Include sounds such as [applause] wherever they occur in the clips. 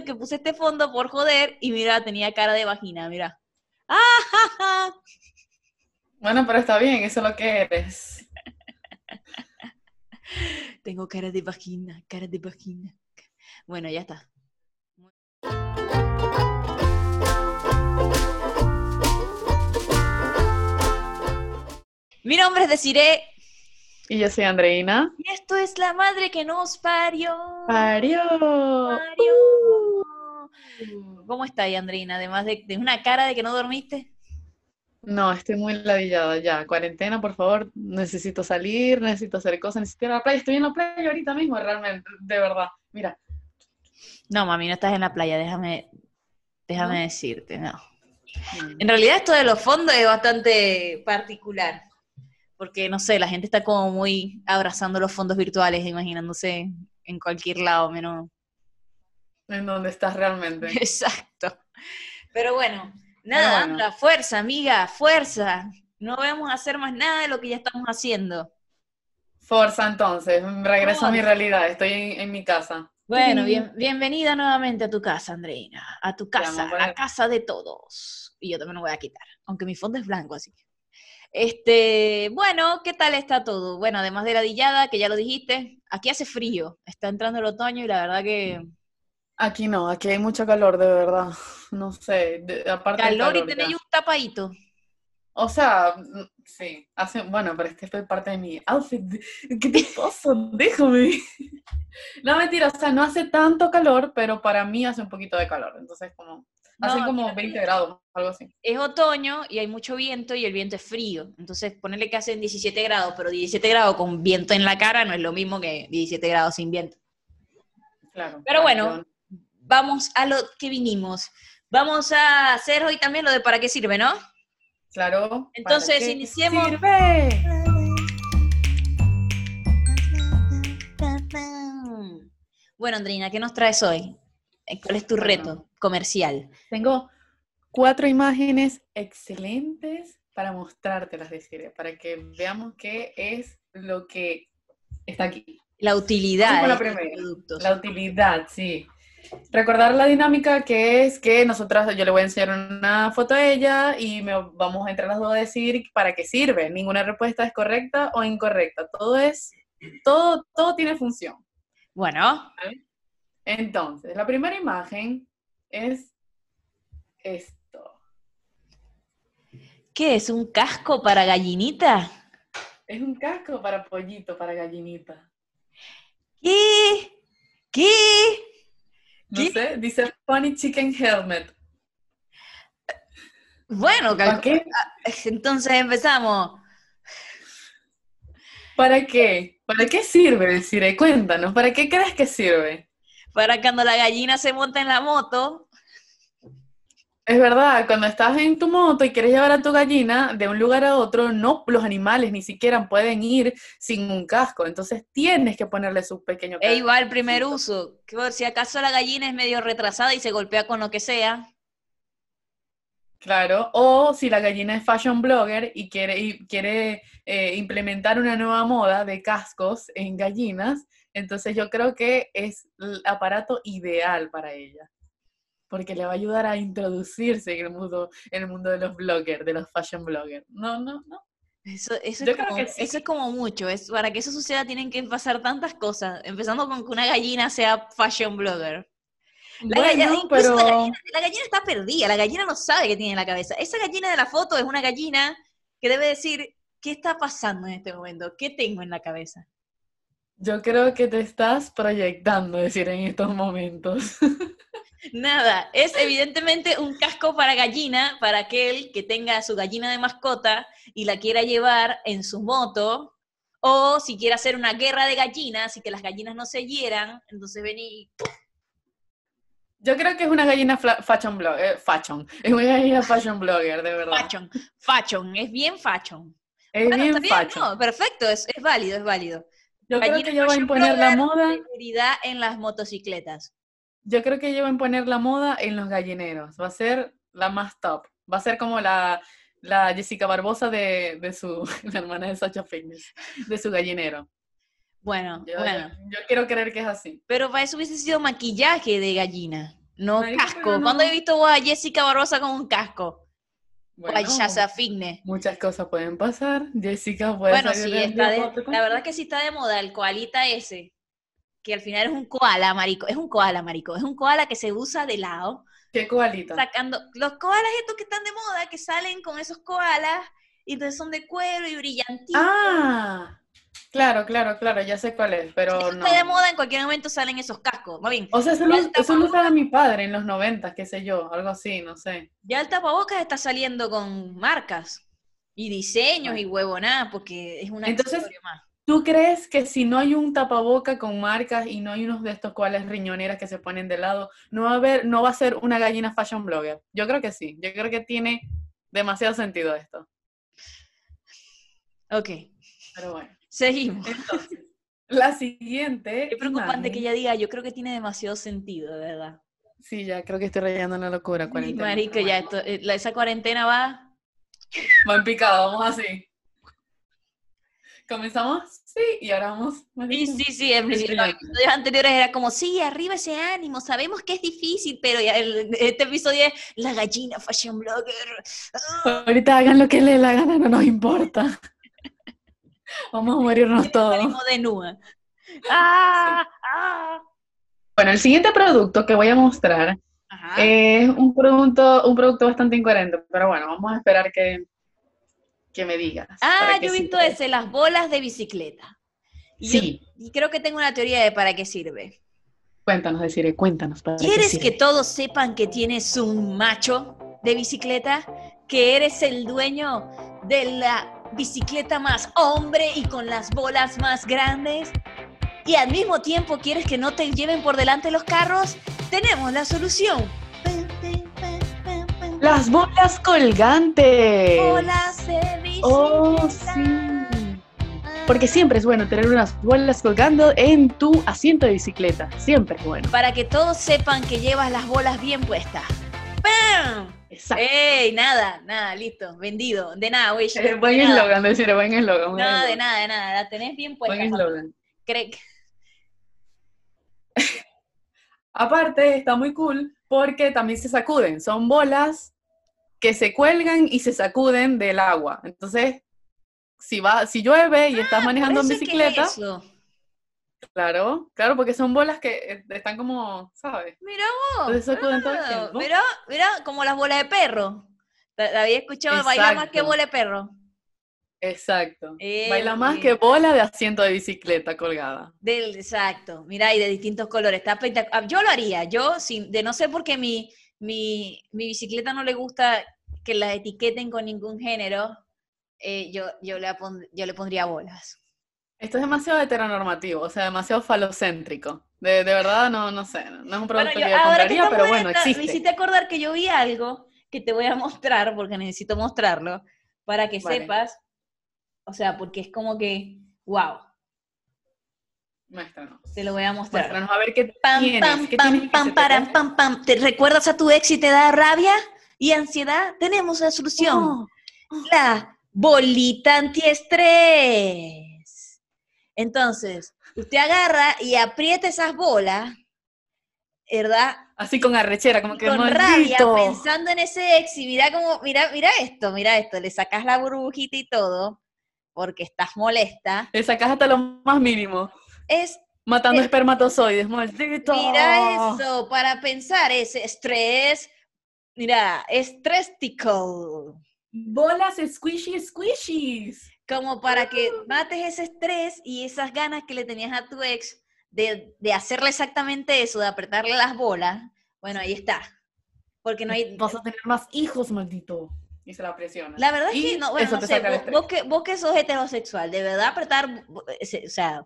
que puse este fondo por joder y mira, tenía cara de vagina, mira. ¡Ah, Bueno, pero está bien, eso es lo que eres. [laughs] Tengo cara de vagina, cara de vagina. Bueno, ya está. Mi nombre es Desiree Y yo soy Andreina. y esto es la madre que nos parió. Parió. Parió. ¿Cómo está ahí, Andreina? Además de, de una cara de que no dormiste. No, estoy muy ladillada ya. Cuarentena, por favor. Necesito salir, necesito hacer cosas, necesito ir a la playa. Estoy en la playa ahorita mismo, realmente, de verdad. Mira. No, mami, no estás en la playa, déjame, déjame ¿No? decirte, no. En realidad esto de los fondos es bastante particular, porque no sé, la gente está como muy abrazando los fondos virtuales, imaginándose en cualquier lado, menos. En donde estás realmente. [laughs] Exacto. Pero bueno, nada, bueno. anda, fuerza, amiga, fuerza. No vamos a hacer más nada de lo que ya estamos haciendo. Forza, entonces. Regreso a mi realidad. Estoy en, en mi casa. Bueno, bien, bienvenida nuevamente a tu casa, Andreina. A tu casa, a bueno. casa de todos. Y yo también lo voy a quitar, aunque mi fondo es blanco, así que. Este, bueno, ¿qué tal está todo? Bueno, además de la dillada, que ya lo dijiste, aquí hace frío, está entrando el otoño y la verdad que Aquí no, aquí hay mucho calor, de verdad. No sé. de- aparte calor y calor ya. tenéis un tapadito. O sea, mm, sí, hace, bueno, pero es que esto es parte de mi outfit. ¿Qué te [laughs] pasa? Déjame. [laughs] No, mentira, o sea, no hace tanto calor, pero para mí hace un poquito de calor. Entonces, como, hace No, como aquí 20 grados, algo así. Es otoño y hay mucho viento y el viento es frío. Entonces, ponerle que hacen 17 grados, pero 17 grados con viento en la cara no es lo mismo que 17 grados sin viento. Claro. Pero claro, bueno, vamos a lo que vinimos. Vamos a hacer hoy también lo de para qué sirve, ¿no? Claro. ¿para Entonces, iniciemos. sirve? Bueno, Andrina, ¿qué nos traes hoy? Eh, ¿Cuál es tu reto comercial? Tengo cuatro imágenes excelentes para mostrártelas, decir, para que veamos qué es lo que está aquí. La utilidad la primera. productos. La utilidad, sí. Recordar la dinámica que es que nosotras, yo le voy a enseñar una foto a ella y me, vamos entre las dos a decir para qué sirve. Ninguna respuesta es correcta o incorrecta. Todo es, todo, todo tiene función. Bueno, Entonces, la primera imagen es esto. ¿qué es? ¿Un casco para gallinita? Es un casco para pollito, para gallinita. ¿Qué? ¿Qué? No ¿Qué? sé, dice Funny Chicken Helmet. Bueno, ¿Para qué? entonces empezamos. ¿Para qué? ¿Para qué sirve? Deciré, cuéntanos, ¿para qué crees que sirve? Para cuando la gallina se monta en la moto, Es verdad, cuando estás en tu moto y quieres llevar a tu gallina de un lugar a otro, no, los animales ni siquiera pueden ir sin un casco, entonces tienes que ponerle su pequeño casco. ahí va el primer uso. Si acaso la gallina es medio retrasada y se golpea con lo que sea. Claro, o si la gallina es fashion blogger y quiere, y quiere eh, implementar una nueva moda de cascos en gallinas, entonces yo creo que es el aparato ideal para ella, porque le va a ayudar a introducirse en el mundo, en el mundo de los bloggers, de los fashion bloggers. No, no, no. Eso, eso, es como, sí. eso es como mucho. Es, para que eso suceda tienen que pasar tantas cosas. Empezando con que una gallina sea fashion blogger. La, gallina, incluso la pero gallina- la gallina está perdida. La gallina no sabe qué tiene en la cabeza. Esa gallina de la foto es una gallina que debe decir, ¿qué está pasando en este momento? ¿Qué tengo en la cabeza? Yo creo que te estás proyectando, decir, en estos momentos. [laughs] Nada, es evidentemente un casco para gallina, para aquel que tenga a su gallina de mascota y la quiera llevar en su moto, o si quiere hacer una guerra de gallinas y que las gallinas no se hieran, entonces ven y... Yo creo que es una gallina fashion blogger, fashion, es una gallina [laughs] fashion blogger, de verdad. Fashion, fashion, es bien fashion. Es Bueno, bien, fashion. no, perfecto, es, es válido, es válido. Yo creo que ella va a imponer la moda. Seguridad en las motocicletas. Yo creo que ella va a imponer la moda en los gallineros. Va a ser la más top. Va a ser como la, la Jessica Barbosa de, de su, [laughs] la hermana de Sacha Fitness, de su gallinero. Bueno, Yo, bueno. yo- yo quiero creer que es así. Pero para eso hubiese sido maquillaje de gallina. No Marica, casco. no. ¿Cuándo he visto a Jessica Barbosa con un casco? Bueno, muchas cosas pueden pasar. Jessica puede Bueno, sí, está de- la verdad que sí está de moda el koalita ese, que al final es un koala, marico, es un koala, marico, es un koala que se usa de lado, ¿Qué coalita? sacando los koalas estos que están de moda, que salen con esos koalas, y entonces son de cuero y brillantitos. Ah, claro, claro, claro, ya sé cuál es, pero Eso no. está de moda, en cualquier momento salen esos cascos. Más bien, O sea, eso lo, el eso lo usaba mi padre en los noventas, qué sé yo, algo así, no sé. ya el tapabocas está saliendo con marcas y diseños y Bueno. huevonadas, porque es una Entonces, más. ¿Tú crees que si no hay un tapaboca con marcas y no hay unos de estos cuales riñoneras que se ponen de lado, no va a haber, no va a ser una gallina fashion blogger? Yo creo que sí. Yo creo que tiene demasiado sentido esto. Ok, Pero bueno. Seguimos. Entonces, la siguiente. Qué preocupante imagen- que ella diga, yo creo que tiene demasiado sentido, de verdad. Sí, ya creo que estoy rayando en la locura. Sí, cuarentena. marico, ya esto, eh, la- esa cuarentena va... Va en picado, vamos así. Comenzamos, sí, y ahora vamos. Sí, sí, sí, en los episodios anteriores era como, sí, arriba ese ánimo, sabemos que es difícil, pero ya el- este episodio es la gallina fashion blogger. Ah, Ahorita hagan lo que les dé la gana, no nos importa. Vamos a morirnos todos. de nua. [laughs] Ah, ah. Bueno, el siguiente producto que voy a mostrar Ajá. es un producto, un producto bastante incoherente, pero bueno, vamos a esperar que, que me digas. ah, yo he visto ese, las bolas de bicicleta. Y yo- Sí, y creo que tengo una teoría de para qué sirve. cuéntanos, deciré, cuéntanos. para ¿Quieres que todos sepan que tienes un macho de bicicleta? Que eres el dueño de la bicicleta más hombre y con las bolas más grandes. Y al mismo tiempo quieres que no te lleven por delante los carros. Tenemos la solución. Las bolas colgantes. Bolas de bicicleta. Oh, sí. Porque siempre es bueno tener unas bolas colgando en tu asiento de bicicleta. Siempre es bueno. Para que todos sepan que llevas las bolas bien puestas. ¡Pam! Exacto. ¡Ey! Nada, nada, listo, vendido. De nada, güey. Eh, buen eslogan, decir, buen eslogan. Nada, de nada, de nada. La tenés bien puesta. Buen eslogan. Cre- Aparte, está muy cool porque también se sacuden. Son bolas que se cuelgan y se sacuden del agua. Entonces, si va, si llueve y estás manejando en bicicleta, es. Claro, claro, porque son bolas que eh, están como, ¿sabes? Mira vos. Entonces todo ah. Mira, mira, como las bolas de perro. La, había escuchado, baila más que bola de perro. Exacto. Eh, Baila más bien. que bola de asiento de bicicleta colgada. Del, exacto, mira, y de distintos colores. Está espectacular. Yo lo haría, yo, sin, de no sé por qué mi, mi, mi bicicleta no le gusta que la etiqueten con ningún género, eh, yo, yo, le pon- yo le pondría bolas. Esto es demasiado heteronormativo, o sea, demasiado falocéntrico. De, de verdad, no, no sé, no es un producto Bueno, yo- que yo ahora que compraría, pero bueno, esta, Me existe. hiciste acordar que yo vi algo que te voy a [laughs] mostrar, porque necesito mostrarlo, para que Vale. sepas, o sea, porque es como que, wow, Muéstranos. te lo voy a mostrar. Muéstranos a ver qué Pam, tienes. pam, ¿Qué pam, pam, ve? pam, pam. ¿Te recuerdas a tu ex y te da rabia y ansiedad? Tenemos la solución. Oh, La bolita antiestrés. Entonces, usted agarra y aprieta esas bolas, ¿verdad? así con arrechera, como que con rabia, pensando en ese ex y mira como, mira, mira esto, mira esto, le sacas la burbujita y todo, porque estás molesta. Le sacas hasta lo más mínimo. Es, Matando Eh, espermatozoides, maldito. mira eso, para pensar ese estrés, mira, estrestical, Bolas squishy squishies. Como para que mates ese estrés y esas ganas que le tenías a tu ex de, de hacerle exactamente eso, de apretarle las bolas, bueno, ahí está. Porque no hay, Vas a tener más hijos, maldito. Y se la presiona. La verdad es que no, bueno, no sé, vos, que, vos que sos heterosexual, de verdad apretar, ese- o sea,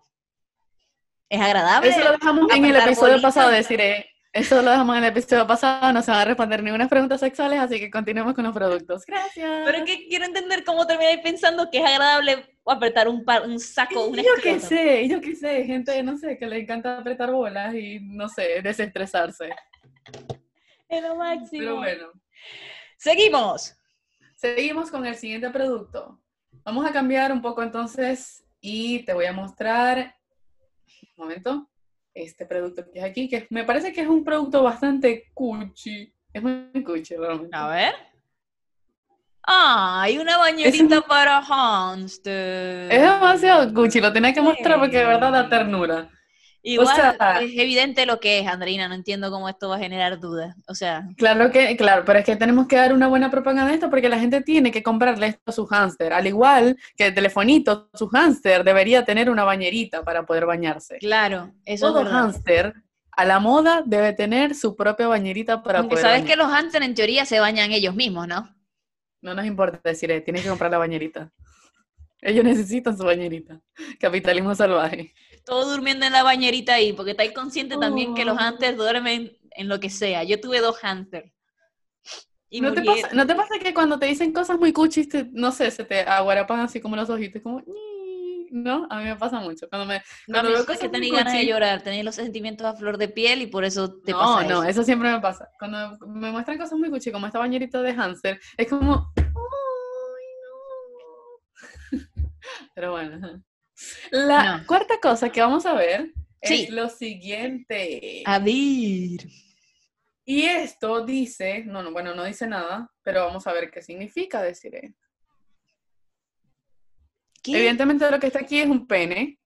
es agradable. Eso lo dejamos en el episodio bolitas. pasado, deciré. Eso lo dejamos en el episodio pasado, no se van a responder ninguna preguntas sexuales, así que continuemos con los productos. Gracias. Pero es que quiero entender cómo termináis pensando que es agradable apretar un, par, un saco, un yo qué sé, yo qué sé, gente, no sé, que le encanta apretar bolas y, no sé, desestresarse. Es lo máximo. Pero bueno, Seguimos. seguimos con el siguiente producto. Vamos a cambiar un poco entonces y te voy a mostrar, un momento, este producto que es aquí, que me parece que es un producto bastante cuchi. Es muy cuchi realmente. A ver. Ah, hay una bañerita para hamster. Es demasiado cuchi, lo tenía que mostrar porque de verdad da ternura. Igual sea- es evidente lo que es, Andreina. No entiendo cómo esto va a generar dudas. O sea, Claro que, claro, pero es que tenemos que dar una buena propaganda de esto porque la gente tiene que comprarle esto a su hámster. Al igual que el telefonito, su hámster debería tener una bañerita para poder bañarse. claro, eso Todo es verdad. hámster a la moda debe tener su propia bañerita para Aunque poder sabes bañar. que los hamsters en teoría se bañan ellos mismos, ¿no? No nos importa decir, eh, tienes que comprar la bañerita. Ellos necesitan su bañerita. Capitalismo salvaje. Todo durmiendo en la bañerita ahí, porque estáis consciente también que los Oh. hamsters duermen en lo que sea. Yo tuve dos hamsters. Y ¿No te, pasa, ¿No te pasa que cuando te dicen cosas muy cuchis, te- no sé, se te aguarapan así como los ojitos, como, ¿no? A mí me pasa mucho. Cuando me, No, cuando mí veo es que cosas tenéis ganas de llorar, tenéis los sentimientos a flor de piel y por eso te no, pasa no, eso. eso siempre me pasa. Cuando me muestran cosas muy cuchi, como esta bañerita de hamster, es como, ¡ay, no! [laughs] Pero bueno. La No. cuarta cosa que vamos a ver Sí. es lo siguiente. A ver. Y esto dice, no, no, bueno, no dice nada, pero vamos a ver qué significa decir. ¿Qué? Evidentemente lo que está aquí es un pene,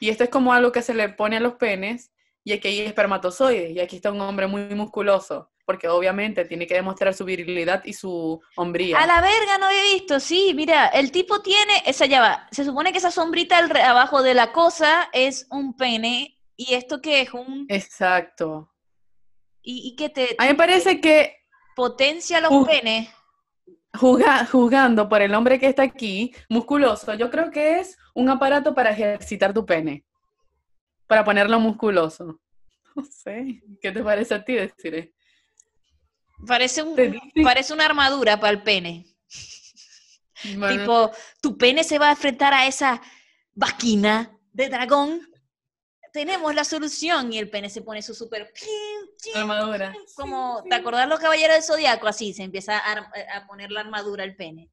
y esto es como algo que se le pone a los penes, y aquí hay espermatozoides, y aquí está un hombre muy musculoso, porque obviamente tiene que demostrar su virilidad y su hombría. A la verga no he visto, sí, mira, el tipo tiene, esa ya va, se supone que esa sombrita al abajo de la cosa es un pene, y esto que es un, Exacto. y, y que te A mí me parece que potencia los Uh. penes. juga- jugando por el hombre que está aquí, musculoso, yo creo que es un aparato para ejercitar tu pene, para ponerlo musculoso. [laughs] No sé, ¿qué te parece a ti decir? Parece, un, parece una armadura para el pene. Bueno, Tipo, tu pene se va a enfrentar a esa vaquina de dragón. Tenemos la solución. Y el pene se pone su super. armadura. Como, ¿te acordás los caballeros del zodiaco? Así se empieza a, poner la armadura al pene.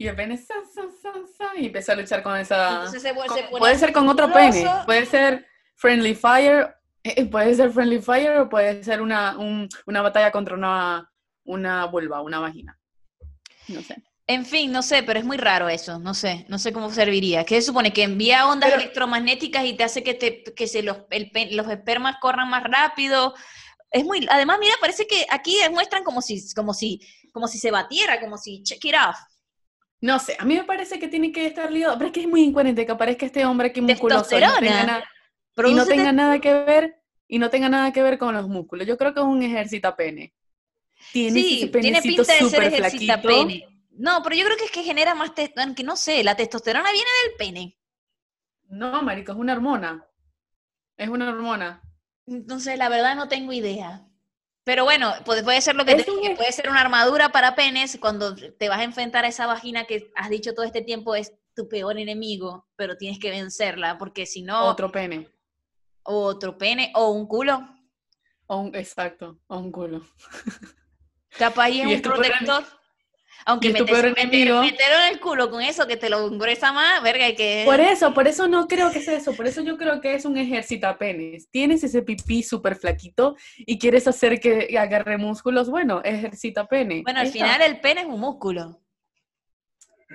Y el pene, sa, sa, sa, sa, y empieza a luchar con esa... Entonces se, con- se pone puede ser con otro pene, puede ser Friendly Fire, puede ser Friendly Fire o puede ser una, un- una batalla contra una, una vulva, una vagina. No sé. En fin, no sé, pero es muy raro eso. No sé, no sé cómo serviría. ¿Qué se supone? Que envía ondas Pero- electromagnéticas y te hace que, te, que se los, el los espermas corran más rápido. Es muy, además, mira, parece que aquí muestran como si, como si, como si se batiera, como si check it off. No sé, a mí me parece que tiene que estar ligado, pero es que es muy incoherente que aparezca este hombre aquí musculoso y no tenga, y no tenga nada que ver y no tenga nada que ver con los músculos. Yo creo que es un ejercitapene. Tiene Sí, tiene pinta de ser ejercita pene. No, pero yo creo que es que genera más, aunque no sé, la testosterona viene del pene. No, marico, es una hormona. Es una hormona. Entonces, la verdad no tengo idea. Pero bueno, puede, puede ser lo que te dije, ej- puede ser una armadura para penes cuando te vas a enfrentar a esa vagina que has dicho todo este tiempo es tu peor enemigo, pero tienes que vencerla, porque si no, Otro pene. O otro pene o un culo, O un- exacto, o un culo. [laughs] capaz ahí es un protector. Aunque peor meter- enemigo. meterlo en el culo con eso que te lo engresa más, verga, que... Por eso, por eso no creo que sea eso, por eso yo creo que es un ejercitapenes. Tienes ese pipí súper flaquito y quieres hacer que agarre músculos, bueno, ejercita pene. Bueno, al Ahí está. final el pene es un músculo.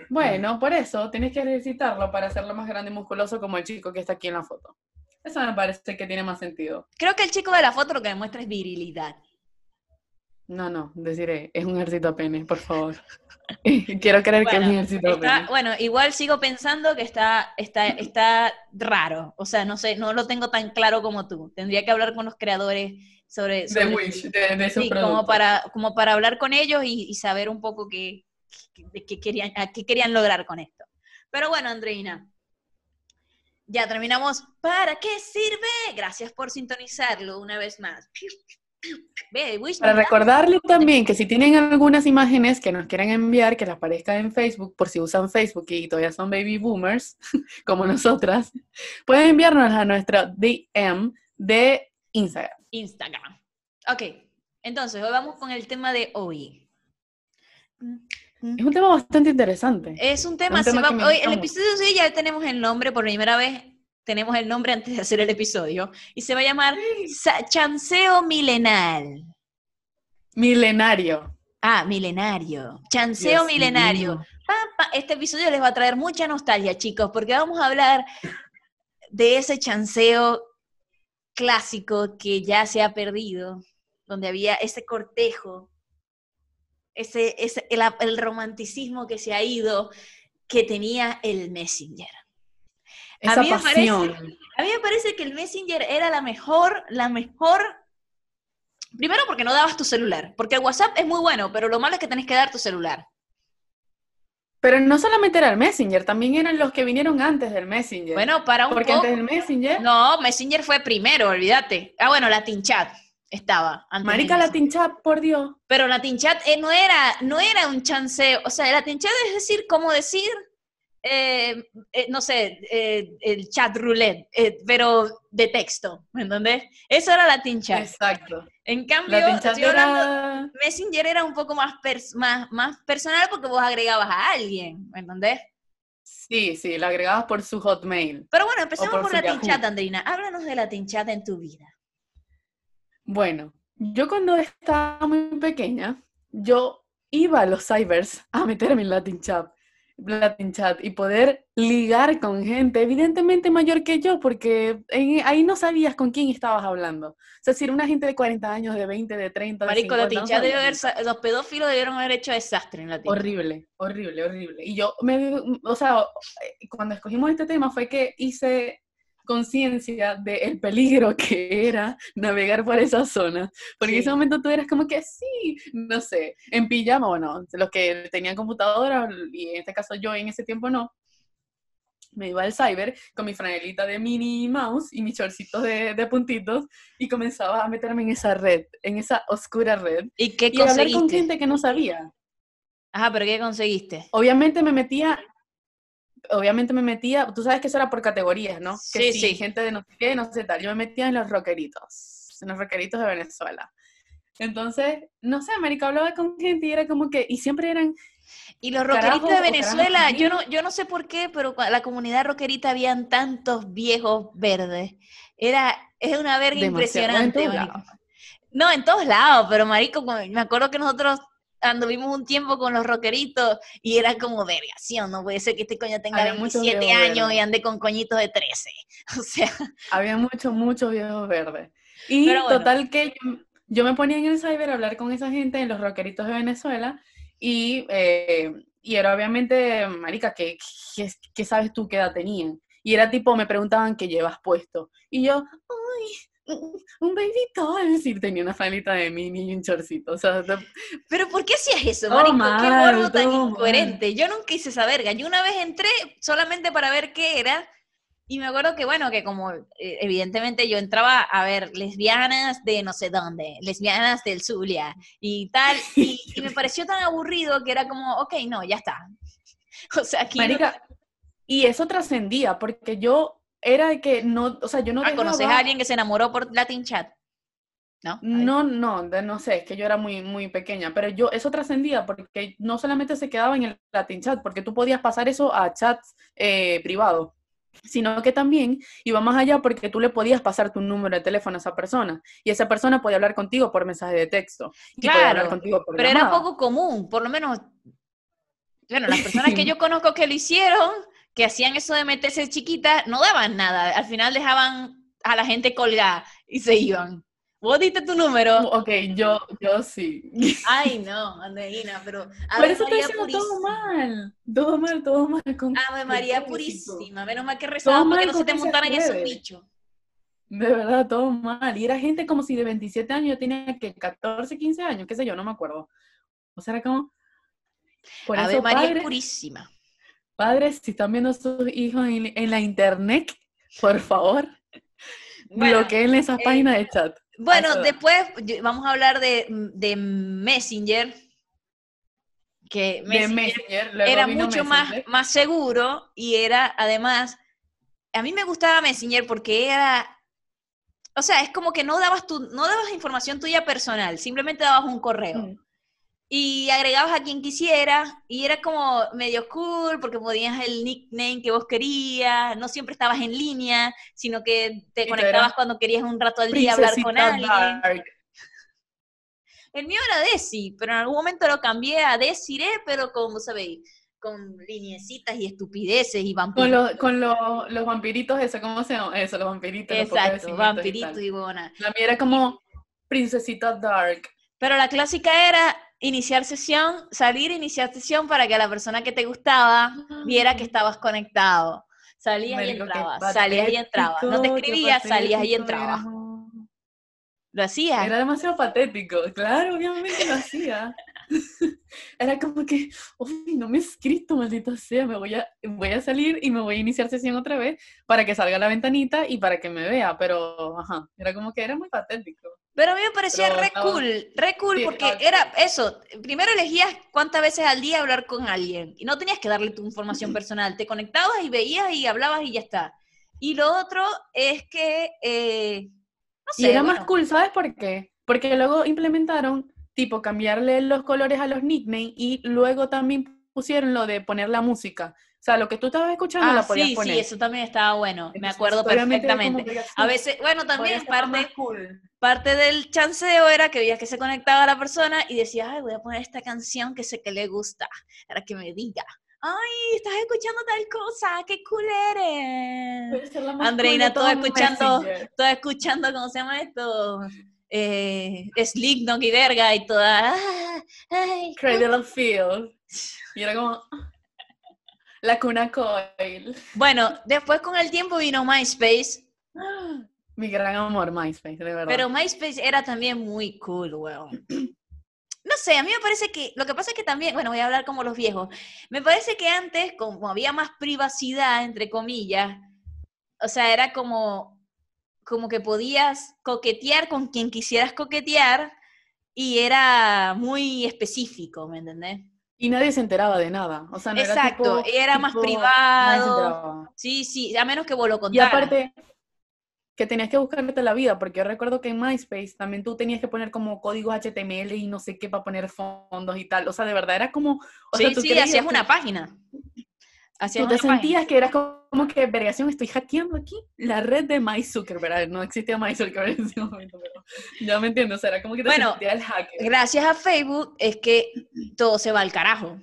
Bueno, por eso tienes que ejercitarlo para hacerlo más grande y musculoso como el chico que está aquí en la foto. Eso me parece que tiene más sentido. Creo que el chico de la foto lo que demuestra es virilidad. No, no, deciré, es un ejercitapene, por favor. [laughs] Quiero creer que es un Bueno, ejercitapene. Está- bueno, igual sigo pensando que está, está, está raro. O sea, no sé, no lo tengo tan claro como tú. Tendría que hablar con los creadores sobre, De sobre- Wish, de, de esos sí, como para, como para hablar con ellos y, y saber un poco qué, de qué querían, a qué querían lograr con esto. Pero bueno, Andreina, ya terminamos. ¿Para qué sirve? Gracias por sintonizarlo una vez más. Para recordarle también que si tienen algunas imágenes que nos quieran enviar, que las aparezcan en Facebook, por si usan Facebook y todavía son baby boomers, [laughs] como nosotras, pueden enviarnos a nuestra DM de Instagram. Instagram. Ok, entonces hoy vamos con el tema de hoy. Es un tema bastante interesante. Es un tema, Un se tema va- hoy, el episodio sí ya tenemos el nombre por primera vez tenemos el nombre antes de hacer el episodio, y se va a llamar Chanceo Milenal. Milenario. Ah, milenario. Chanceo milenario. Este episodio les va a traer mucha nostalgia, chicos, porque vamos a hablar de ese chanceo clásico que ya se ha perdido, donde había ese cortejo, ese, ese el, romanticismo que se ha ido, que tenía el Messenger. Esa a mí pasión. Parece, a mí me parece que el Messenger era la mejor, la mejor Primero porque no dabas tu celular, porque el WhatsApp es muy bueno, pero lo malo es que tenés que dar tu celular. Pero no solamente era el Messenger, también eran los que vinieron antes del Messenger. Bueno, para un Porque antes del Messenger... No, Messenger fue primero, olvídate. Ah, bueno, Latin Chat estaba. Antes Marica, Latin Chat, por Dios. Pero Latin Chat eh, no, era, no era un chanceo, o sea, Latin Chat es decir, ¿cómo decir eh, eh, no sé, el chat roulette, pero de texto, ¿me entendés? Eso era Latin Chat. Exacto. En cambio, Messenger era un poco más, más, más personal porque vos agregabas a alguien, ¿me entendés? Sí, sí, lo agregabas por su hotmail. Pero bueno, empecemos por, Latin Chat, Andrina. Háblanos de Latin Chat en tu vida. Bueno, yo cuando estaba muy pequeña, yo iba a los cybers a meterme en Latin Chat. Latin Chat y poder ligar con gente evidentemente mayor que yo, porque ahí no sabías con quién estabas hablando. O sea, si era una gente de 40 años, de 20, de 30, Marico, de 50, Latin Chat los pedófilos debieron haber hecho desastre en Latin Horrible, horrible, horrible. Y yo, me, o sea, cuando escogimos este tema fue que hice conciencia del peligro [laughs] que era navegar por esa zona. Porque en ese momento tú eras como que sí, no sé, en pijama, bueno, los que tenían computadora, y en este caso yo en ese tiempo no, me iba al cyber con mi franelita de mini mouse y mis chorcitos de, puntitos y comenzaba a meterme en esa red, en esa oscura red. ¿Y qué conseguiste? Y hablar con gente que no sabía. Ajá, pero ¿qué conseguiste? Obviamente me metía obviamente me metía, tú sabes que eso era por categorías, ¿no? Que sí, sí. gente de no sé qué, no sé tal. Yo me metía en los rockeritos, en los rockeritos de Venezuela. Entonces, no sé, América hablaba con gente y era como que, y siempre eran... Y los rockeritos de Venezuela, yo no, yo no sé por qué, pero la comunidad rockerita habían tantos viejos verdes. Era, es una verga impresionante. No, en todos lados, pero marico, me acuerdo que nosotros anduvimos un tiempo con los rockeritos y era como vergación, no puede ser que este coño tenga 27 años y ande con coñitos de 13. [laughs] O sea. Había muchos, muchos viejos verdes. Y total que yo, me ponía en el cyber a hablar con esa gente en los rockeritos de Venezuela y, eh, y era obviamente, marica, ¿qué, qué, sabes tú qué edad tenían? Y era tipo, me preguntaban qué llevas puesto. Y yo, ay, un baby doll, sí, tenía una falita de mini y un chorcito, o sea, Pero ¿por qué hacías eso, marico? qué morbo tan incoherente. Yo nunca hice esa verga. Yo una vez entré solamente para ver qué era, y me acuerdo que, bueno, que como eh, evidentemente yo entraba a ver lesbianas de no sé dónde, lesbianas del Zulia y tal, [laughs] y, me pareció tan aburrido que era como, ok, no, ya está. [laughs] O sea, aquí... Marica, y eso trascendía, porque yo era que no, o sea, yo no ah, ¿Conoces a alguien que se enamoró por Latin Chat? ¿No? No, no, no sé, es que yo era muy, muy pequeña, pero yo, eso trascendía porque no solamente se quedaba en el Latin Chat, porque tú podías pasar eso a chats eh, privados, sino que también iba más allá porque tú le podías pasar tu número de teléfono a esa persona y esa persona podía hablar contigo por mensaje de texto. claro, pero era poco común, por lo menos, bueno, las [laughs] personas que yo conozco que lo hicieron que hacían eso de meterse chiquita, no daban nada. Al final dejaban a la gente colgada y se iban. ¿Vos diste tu número? Ok, yo, yo sí. [laughs] Ay, no, Andreina, pero... Por eso te diciendo todo mal. Todo mal, todo mal. Con, Ave María Purísima. Menos mal que rezaba porque no se te montaran esos bichos. De verdad, todo mal. Y era gente como si de 27 años yo tenía que 14, 15 años, qué sé yo, no me acuerdo. O sea, era como... Por Ave María Purísima. Padres, si están viendo a sus hijos en, la internet, por favor, bloqueen esa eh, página de chat. Bueno, después vamos a hablar de, Messenger, que Messenger, era mucho Más, más seguro y era además, a mí me gustaba Messenger porque era, o sea, es como que no dabas tu, no dabas información tuya personal, simplemente dabas un correo. Mm. Y agregabas a quien quisieras y era como medio cool porque podías el nickname que vos querías, no siempre estabas en línea, sino que te Y conectabas cuando querías un rato al día hablar con alguien. Dark. El mío era Desi, pero en algún momento lo cambié a Desiree, pero como sabéis, con lineecitas y estupideces y Con, vampiros. los con los- los vampiritos, eso, ¿cómo se llama? Eso, los vampiritos. los Exacto, y vampiritos y buena. La mía era como Princesita Dark. Pero la clásica era iniciar sesión, salir, iniciar sesión para que la persona que te gustaba viera que estabas conectado. Salías y Marico, entrabas, salías y entrabas. No te escribías, salías y entrabas. Lo hacías. Era demasiado patético, claro, obviamente lo hacía. [laughs] Era como que, uy, no me he escrito, maldita sea, me voy a, voy a salir y me voy a iniciar sesión otra vez para que salga la ventanita y para que me vea, pero, ajá, era como que era muy patético. Pero a mí me parecía Pero re cool, re cool, Sí, porque era eso. Primero elegías cuántas veces al día hablar con alguien. Y no tenías que darle tu información [laughs] personal. Te conectabas y veías y hablabas y ya está. Y lo otro es que, eh, no sé, Y era bueno, más cool, ¿sabes por qué? Porque luego implementaron, tipo, cambiarle los colores a los nicknames y luego también pusieron lo de poner la música. O sea, lo que tú estabas escuchando Ah, la podías sí, poner. sí, eso también estaba bueno. Me Entonces, acuerdo era como perfectamente. que A veces, bueno, también parte, cool. parte del chanceo era que veías que se conectaba la persona y decías, ay, voy a poner esta canción que sé que le gusta, para que me diga, ay, estás escuchando tal cosa, qué cool eres. Andreina, todo escuchando, todo escuchando, ¿cómo se llama esto? Eh, Slicknock y verga y toda, Cradle of Field. Y era como la cuna coil. Bueno, después con el tiempo vino MySpace, [gasps] Mi gran amor, MySpace, de verdad. Pero MySpace era también muy cool, weón. [clears throat] No sé, a mí me parece que, lo que pasa es que también, bueno, voy a hablar como los viejos, me parece que antes, como había más privacidad, entre comillas, o sea, era como, como que podías coquetear con quien quisieras coquetear y era muy específico, ¿me entendés? Y nadie se enteraba de nada. O sea, no era Exacto, tipo- y era más tipo, privado. Sí, sí, a menos que vos lo Y contaras. aparte, que tenías que buscarte la vida, porque yo recuerdo que en MySpace también tú tenías que poner como códigos HTML y no sé qué para poner fondos y tal. O sea, de verdad era como. O sí, sea, tú sí, hacías una página. Tú te página. sentías que era como que, vergación, estoy hackeando aquí la red de Mike Zuckerberg. No existía Mike Zuckerberg en ese momento, pero ya me entiendo. O sea, era como que te Bueno, sentías el hacker. gracias a Facebook es que todo se va al carajo.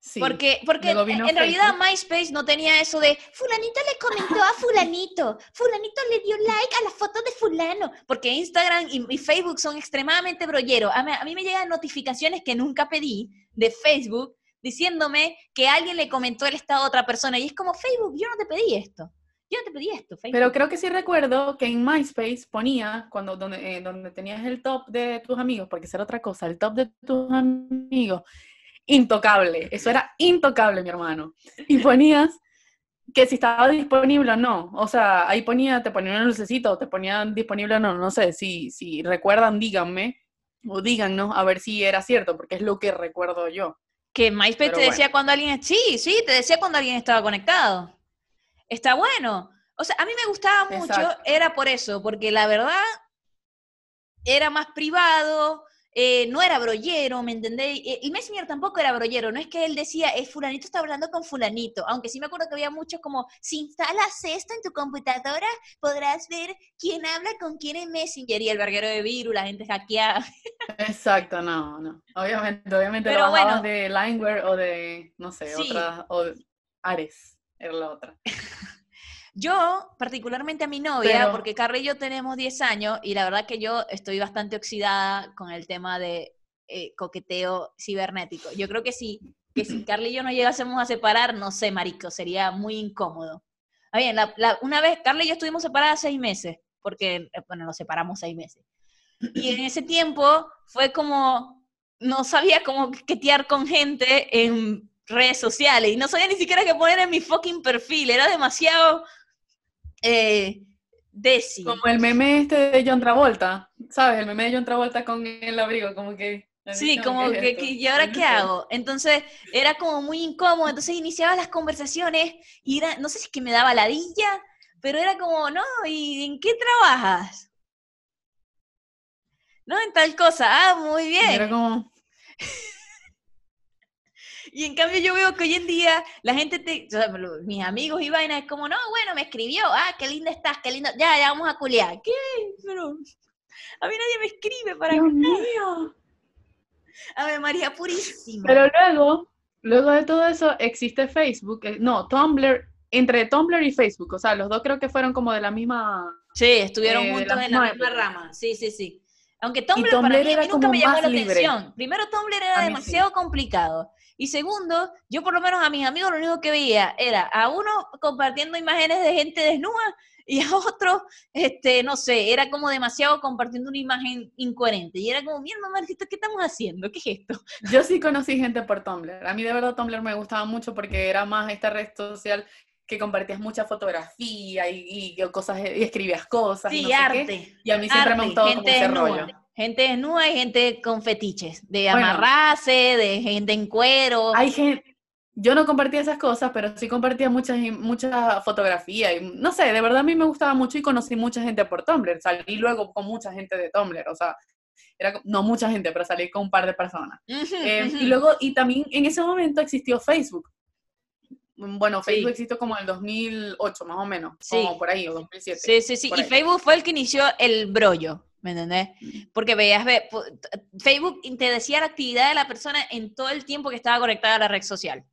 Sí. Porque, porque en realidad. MySpace no tenía eso de fulanito le comentó a fulanito, fulanito le dio like a la foto de fulano, porque Instagram y, y Facebook son extremadamente brolleros. A mí me llegan notificaciones que nunca pedí de Facebook diciéndome que alguien le comentó el estado a otra persona y es como Facebook, yo no te pedí esto. Yo no te pedí esto, Facebook. Pero creo que sí recuerdo que en MySpace ponía, cuando donde, eh, donde tenías el top de tus amigos, porque esa era otra cosa, el top de tus amigos, intocable. Eso era intocable, mi hermano. Y ponías que si estaba disponible o no. O sea, ahí ponía, te ponían un lucecito, te ponían disponible o no. No sé, si, si recuerdan, díganme. O díganos a ver si era cierto, porque es lo que recuerdo yo. Que MySpace Pero te decía cuando alguien... Sí, sí, te decía cuando alguien estaba conectado. Está bueno. O sea, a mí me gustaba mucho, Exacto. era por eso, porque la verdad era más privado, eh, no era brollero, ¿me entendéis? Eh, Y Messenger tampoco era brollero, no es que él decía, eh, fulanito está hablando con fulanito, aunque sí me acuerdo que había muchos como, si instalas esto en tu computadora, podrás ver quién habla con quién en Messenger, y el verguero de virus, la gente hackeada. Exacto, no, no. Obviamente, obviamente Pero lo bueno. de Lineware o de, no sé, Sí. otra, o Ares, era la otra. [laughs] Yo, particularmente a mi novia, Pero- porque Carla y yo tenemos 10 años y la verdad que yo estoy bastante oxidada con el tema de eh, coqueteo cibernético. Yo creo que sí, que si Carla y yo nos llegásemos a separar, no sé, marico, sería muy incómodo. Ah, bien, la- la- una vez Carla y yo estuvimos separadas seis meses, porque, eh, bueno, nos separamos seis meses. Y en ese tiempo fue como, no sabía cómo quetear con gente en redes sociales y no sabía ni siquiera qué poner en mi fucking perfil, era demasiado eh, desi. Como el meme este de John Travolta, ¿sabes? El meme de John Travolta con el abrigo, como que... Sí, "Maldición, como ¿qué es que, esto?". que, ¿y ahora qué hago? Entonces era como muy incómodo, entonces iniciaba las conversaciones y era, no sé si es que me daba ladilla, pero era como, no, ¿y en qué trabajas? No, en tal cosa. Ah, muy bien. Era como, Y en cambio yo veo que hoy en día la gente, te, o sea, mis amigos y vainas, es como, no, bueno, me escribió, ah, qué linda estás, qué lindo, ya, ya vamos a culiar. ¿Qué? Pero a mí nadie me escribe para Dios mío. Ave María Purísima. Pero luego, luego de todo eso, existe Facebook, eh, no, Tumblr, entre Tumblr y Facebook, o sea, los dos creo que fueron como de la misma... sí, estuvieron eh, juntos la en la misma época. rama, sí, sí, sí. Aunque Tumblr, Tumblr para mí, a mí nunca me llamó la libre. atención. Primero, Tumblr era A sí. demasiado complicado. Y segundo, yo por lo menos a mis amigos lo único que veía era a uno compartiendo imágenes de gente desnuda y a otro, este, no sé, era como demasiado compartiendo una imagen incoherente. Y era como, mierda, Marquito, ¿qué estamos haciendo? ¿Qué es esto? [laughs] Yo sí conocí gente por Tumblr. A mí de verdad Tumblr me gustaba mucho porque era más esta red social que compartías mucha fotografía y, y cosas, y escribías cosas. y Sí, no sé qué. arte. Y a mí siempre me ha arte, gustado como ese rollo. Gente desnuda y gente con fetiches, de Bueno. amarrarse, de gente en cuero. Hay gente, yo no compartía esas cosas, pero sí compartía muchas, mucha fotografía. Y, no sé, de verdad a mí me gustaba mucho y conocí mucha gente por Tumblr. Salí luego con mucha gente de Tumblr, o sea, era, no mucha gente, pero salí con un par de personas. Eh, y luego, y también en ese momento existió Facebook. Bueno, Sí. Facebook existió como en el 2008, más o menos, Sí. como por ahí, o 2007. Sí, sí, sí. Y ahí. Facebook fue el que inició el brollo, ¿me entendés? Porque veías, ve, Facebook te decía la actividad de la persona en todo el tiempo que estaba conectada a la red social.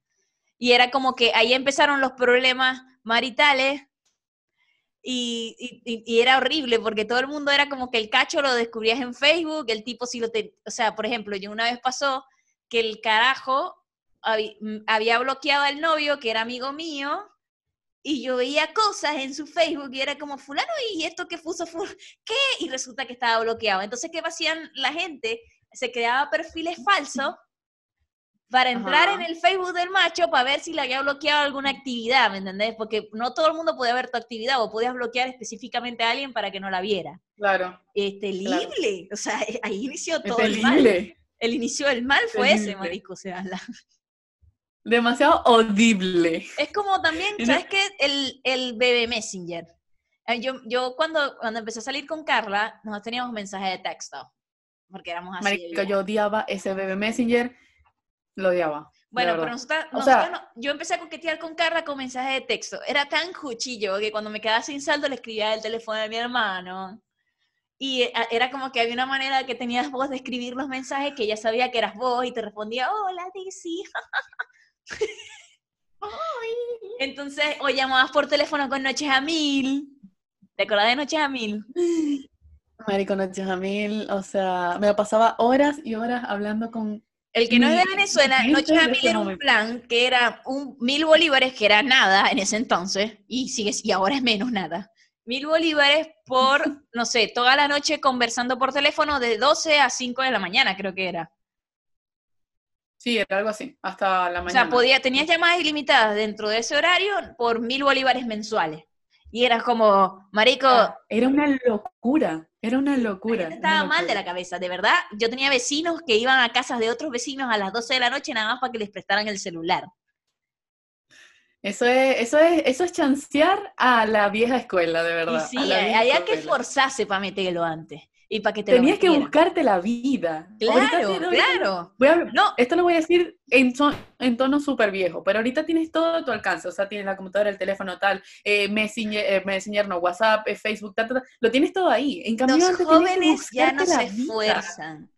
Y era como que ahí empezaron los problemas maritales y, y- y- era horrible porque todo el mundo era como que el cacho lo descubrías en Facebook, el tipo sí lo te... O sea, por ejemplo, yo una vez pasó que el carajo mm, había bloqueado al novio que era amigo mío y yo veía cosas en su Facebook y era como, fulano, ¿y esto qué puso? fu- [laughs] ¿Qué? Y resulta que estaba bloqueado. Entonces, ¿qué hacían la gente? Se creaba perfiles falsos para entrar Ajá. en el Facebook del macho para ver si le había bloqueado alguna actividad, ¿me entendés? Porque no todo el mundo podía ver tu actividad o podías bloquear específicamente a alguien para que no la viera. Claro. Es Claro. terrible. O sea, [laughs] ahí inició todo el mal. El inicio del mal fue ese, marico. O sea, la- Demasiado audible. Es como también, ¿sabes qué? El, el bebé Messenger. Eh, Yo, yo cuando, cuando empecé a salir con Carla, nosotros teníamos mensajes de texto, porque éramos así. Marica, yo odiaba ese bebé Messenger, lo odiaba. Bueno, pero verdad. nosotras, O sea- nosotras no- yo empecé a coquetear con Carla con mensajes de texto. Era tan cuchillo que cuando me quedaba sin saldo le escribía el teléfono de mi hermano. Y eh, era como que había una manera que tenías vos de escribir los mensajes que ella sabía que eras vos y te respondía, hola, Daisy. [laughs] Entonces, o llamabas por teléfono con Noches a Mil. ¿Te acordás de Noches a Mil? Marico, Noches a Mil, o sea, me pasaba horas y horas hablando con... El que no es de Venezuela, Noches a Mil era un plan que era un mil bolívares, que era nada en ese entonces, y sigue, y ahora es menos nada. Mil bolívares por, [laughs] no sé, toda la noche conversando por teléfono de 12 a 5 de la mañana, creo que era. Sí, era algo así, hasta la O mañana. sea, podía, tenías llamadas ilimitadas dentro de ese horario por mil bolívares mensuales. Y era como, marico, Ah, Era una locura, era una locura. una estaba mal de la cabeza, de verdad. Yo tenía vecinos que iban a casas de otros vecinos a las 12 de la noche nada más para que les prestaran el celular. Eso es, eso es, eso es chancear a la vieja escuela, de Y verdad. sí, había que esforzarse para meterlo antes. Y para que te Tenías que buscarte la vida. Claro, claro. voy a- No, esto lo voy a decir en, son- en tono súper viejo, pero ahorita tienes todo a tu alcance, o sea, tienes la computadora, el teléfono, tal, eh, Messenger, eh, Messenger, no, WhatsApp, eh, Facebook, tal, tal, tal, lo tienes todo ahí. En cambio, los antes tenías que jóvenes ya no se esfuerzan.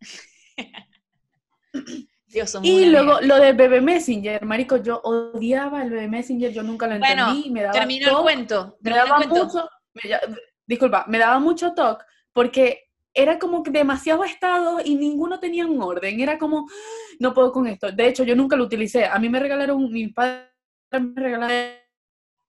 [clears throat] Dios, Y luego lo del bebé Messenger, marico, yo odiaba el bebé Messenger, yo nunca lo Bueno, entendí, me daba terminó el cuento. me daba cuento. mucho, me disculpa, me daba mucho toque porque era como que demasiados estados y ninguno tenía un orden, era como, no puedo con esto. De hecho, yo nunca lo utilicé, a mí me regalaron, mi padre me regalaron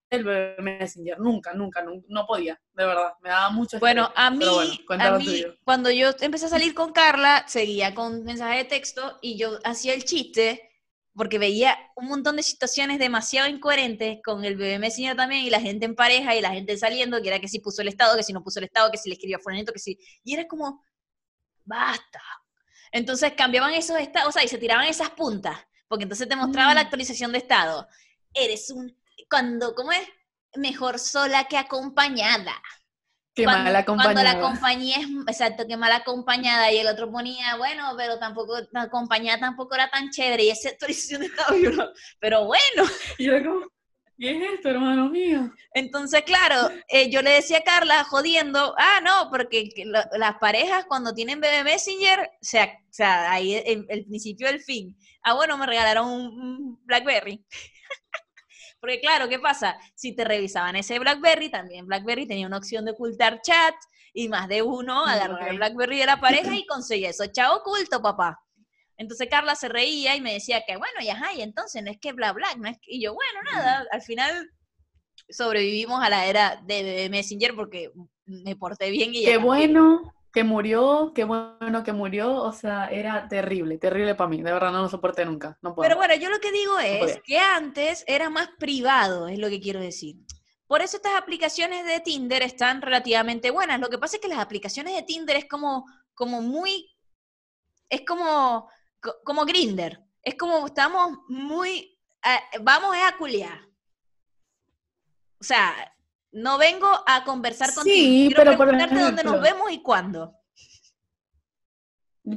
el bebé Messenger, nunca, nunca, nun- no podía, de verdad, me daba mucho Bueno, a mí, bueno, a mí cuando yo empecé a salir con Carla, seguía con mensaje de texto y yo hacía el chiste porque veía un montón de situaciones demasiado incoherentes con el bebé Messenger también y la gente en pareja y la gente saliendo, que era que si puso el estado, que si no puso el estado, que si le escribió a fulanito, que si... Y era como, basta. Entonces cambiaban esos estados, o sea, y se tiraban esas puntas, porque entonces te mostraba la Mm. actualización de estado. Eres un... Cuando, ¿cómo es? Mejor sola que acompañada Qué cuando, mal cuando la acompañada. compañía es, exacto, que mal acompañada, y el otro ponía, bueno, pero tampoco, la compañía tampoco era tan chévere, y esa actualización [laughs] estaba bien, pero bueno. Y yo como, ¿qué es esto, hermano mío? Entonces, claro, eh, yo le decía a Carla, jodiendo, ah, no, porque lo- las parejas cuando tienen bebé Messenger, o sea, o sea ahí el, el principio del fin. Ah, bueno, me regalaron un BlackBerry. [laughs] porque claro, ¿qué pasa? Si te revisaban ese BlackBerry, también BlackBerry tenía una opción de ocultar chat, y más de uno agarraba el ok. BlackBerry de la pareja y conseguía eso. Chao oculto, papá. Entonces Carla se reía y me decía que, bueno, y ajá, y entonces no es que bla bla, no es que... y yo, bueno, nada, al final sobrevivimos a la era de, de Messenger porque me porté bien y ya Qué bueno que murió, qué bueno que murió, o sea, era terrible, terrible para mí, de verdad no lo soporté nunca, no puedo. Pero bueno, yo lo que digo es que antes era más privado, es lo que quiero decir. Por eso estas aplicaciones de Tinder están relativamente buenas. Lo que pasa es que las aplicaciones de Tinder es como, como muy, es como, co- como Grinder. Es como estamos muy, ah, vamos a culiar. O sea, no vengo a conversar contigo. Sí, Quiero pero por preguntarte dónde nos ejemplo- vemos y cuándo.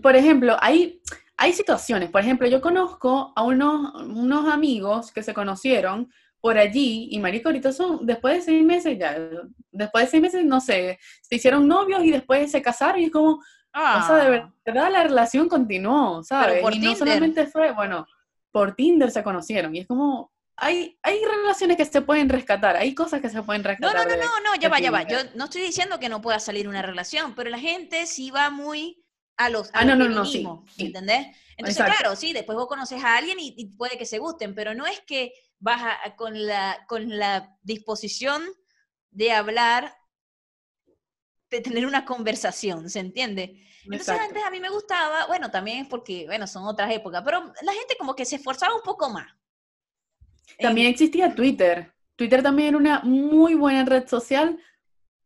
Por ejemplo, hay, hay situaciones, por ejemplo, yo conozco a unos, unos amigos que se conocieron por allí y marico, ahorita son, después de seis meses ya, después de seis meses, no sé, se hicieron novios y después se casaron y es como, o sea, de verdad la relación continuó, ¿sabes? por y no solamente fue, bueno, por Tinder se conocieron y es como, hay, hay relaciones que se pueden rescatar, hay cosas que se pueden No, rescatar. no, no, de- no, no, ya va, ya va. Yo no estoy diciendo que no pueda salir una relación, pero la gente sí va muy a los a Ah, no, no, no, sí. ¿entendés? Entonces, Exacto. claro, sí, después vos conoces a alguien y, y puede que se gusten, pero no es que vas a- a- con, la, con la disposición de hablar, de tener una conversación, ¿se entiende? Entonces Exacto. antes a mí me gustaba, bueno, también es porque, bueno, son otras épocas, pero la gente como que se esforzaba un poco más. También existía Twitter. Twitter también era una muy buena red social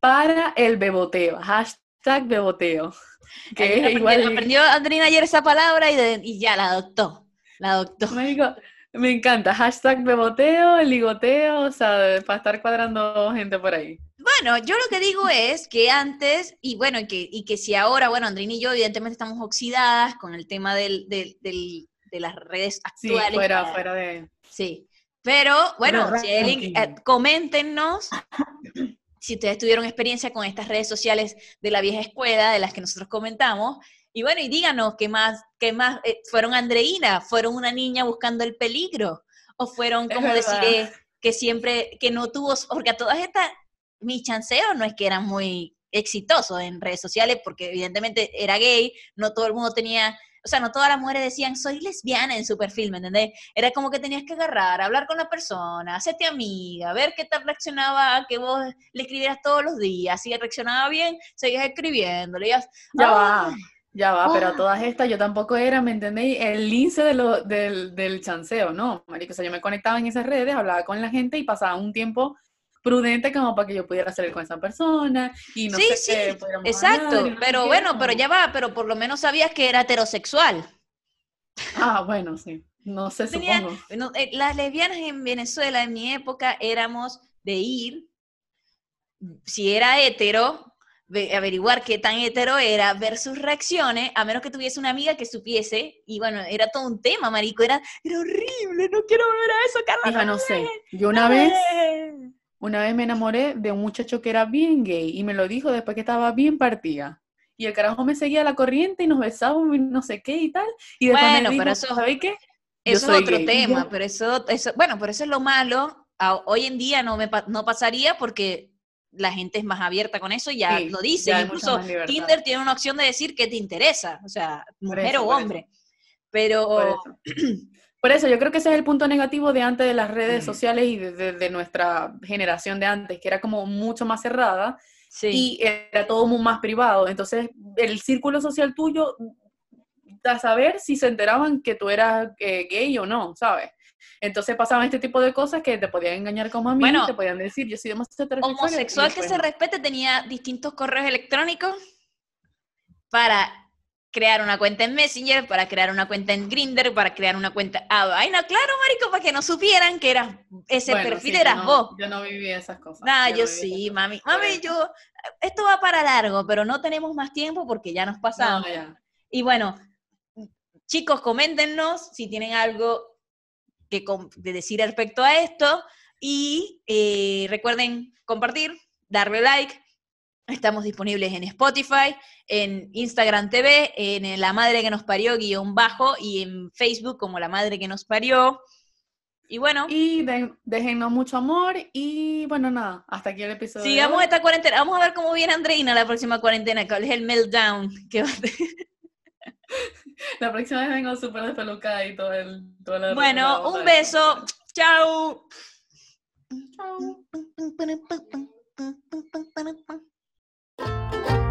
para el beboteo. Hashtag beboteo. Que es aprendió, igual. aprendió Andrina ayer esa palabra y, de- y ya la adoptó. La adoptó. Me encanta. Hashtag beboteo, ligoteo, o sea, para estar cuadrando gente por ahí. Bueno, yo lo que digo es que antes, y bueno, y que, y que si ahora, bueno, Andrina y yo evidentemente estamos oxidadas con el tema del, del- del- de las redes Sí, actuales. fuera, para- fuera de. Sí. Pero, bueno, Pero eh, coméntenos si ustedes tuvieron experiencia con estas redes sociales de la vieja escuela, de las que nosotros comentamos. Y bueno, y díganos qué más, qué más, eh, fueron Andreina, fueron una niña buscando el peligro, o fueron, como verdad. decir, que siempre, que no tuvo, porque a todas estas, mis chanceos no es que eran muy exitosos en redes sociales, porque evidentemente era gay, no todo el mundo tenía, o sea, no todas las mujeres decían, soy lesbiana en su perfil, ¿me entendés? Era como que tenías que agarrar, hablar con la persona, hacerte amiga, ver qué tal reaccionaba, a que vos le escribieras todos los días, si reaccionaba bien, seguías escribiéndole, ya, Ya Ah. va, ya va, pero Ah. a todas estas yo tampoco era, ¿me entendéis? El lince de lo, del, del chanceo, ¿no? Marico, o sea, yo me conectaba en esas redes, hablaba con la gente y pasaba un tiempo prudente como para que yo pudiera salir con esa persona y no Sí, sé sí, qué, exacto, hablar no pero bueno, pero ya va, pero por lo menos sabías que era heterosexual. Ah, bueno, sí, no sé, Tenía- supongo. No, eh, las lesbianas en Venezuela en mi época éramos de ir, si era hetero, ve- averiguar qué tan hetero era, ver sus reacciones, a menos que tuviese una amiga que supiese, y bueno, era todo un tema, marico, era, era horrible, no quiero ver a eso, Carla. Hija, no me sé, yo una no vez, dejes". Una vez me enamoré de un muchacho que era bien gay y me lo dijo después que estaba bien partida. Y el carajo me seguía a la corriente y nos besábamos y no sé qué y tal. Y después Bueno, me dijo, pero eso- ¿sabéis qué? Eso es otro gay". Y tema, pero eso, eso, bueno, pero eso es lo malo. Hoy en día no me no pasaría porque la gente es más abierta con eso y ya Sí, lo dice. ya Incluso. Tinder tiene una opción de decir qué te interesa, o sea, mujer eso, o hombre. Pero [clears throat] Por eso. Yo creo que ese es el punto negativo de antes de las redes sociales y de, de- de nuestra generación de antes, que era como mucho más cerrada sí. y era todo muy más privado. Entonces, el círculo social tuyo, a saber si se enteraban que tú eras eh, gay o no, ¿sabes? Entonces pasaban este tipo de cosas que te podían engañar como a mí, Bueno, te podían decir, yo soy y homosexual que se respete tenía distintos correos electrónicos para crear una cuenta en Messenger, para crear una cuenta en Grinder, para crear una cuenta. Ah, vaina, claro, marico, para que no supieran que eras ese Bueno, perfil sí, yo eras no- vos. Yo no viví esas cosas. Nah, no yo sí, mami. Mami, yo. Esto va para largo, pero no tenemos más tiempo porque ya nos pasamos. No, ya. Y bueno, chicos, coméntenos si tienen algo que de decir respecto a esto. Y eh, recuerden compartir, darle like. Estamos disponibles en Spotify, en Instagram TV, en La Madre que nos parió, guion bajo, y en Facebook como La Madre que nos parió. Y bueno, Y de- déjennos mucho amor y bueno, nada, hasta aquí el episodio. sigamos esta cuarentena. Vamos a ver cómo viene Andreina la próxima cuarentena, cuál es el meltdown que va a tener. [laughs] La próxima vez vengo súper despelucada y todo el... Toda la Bueno, un beso. Chao. Chao. Música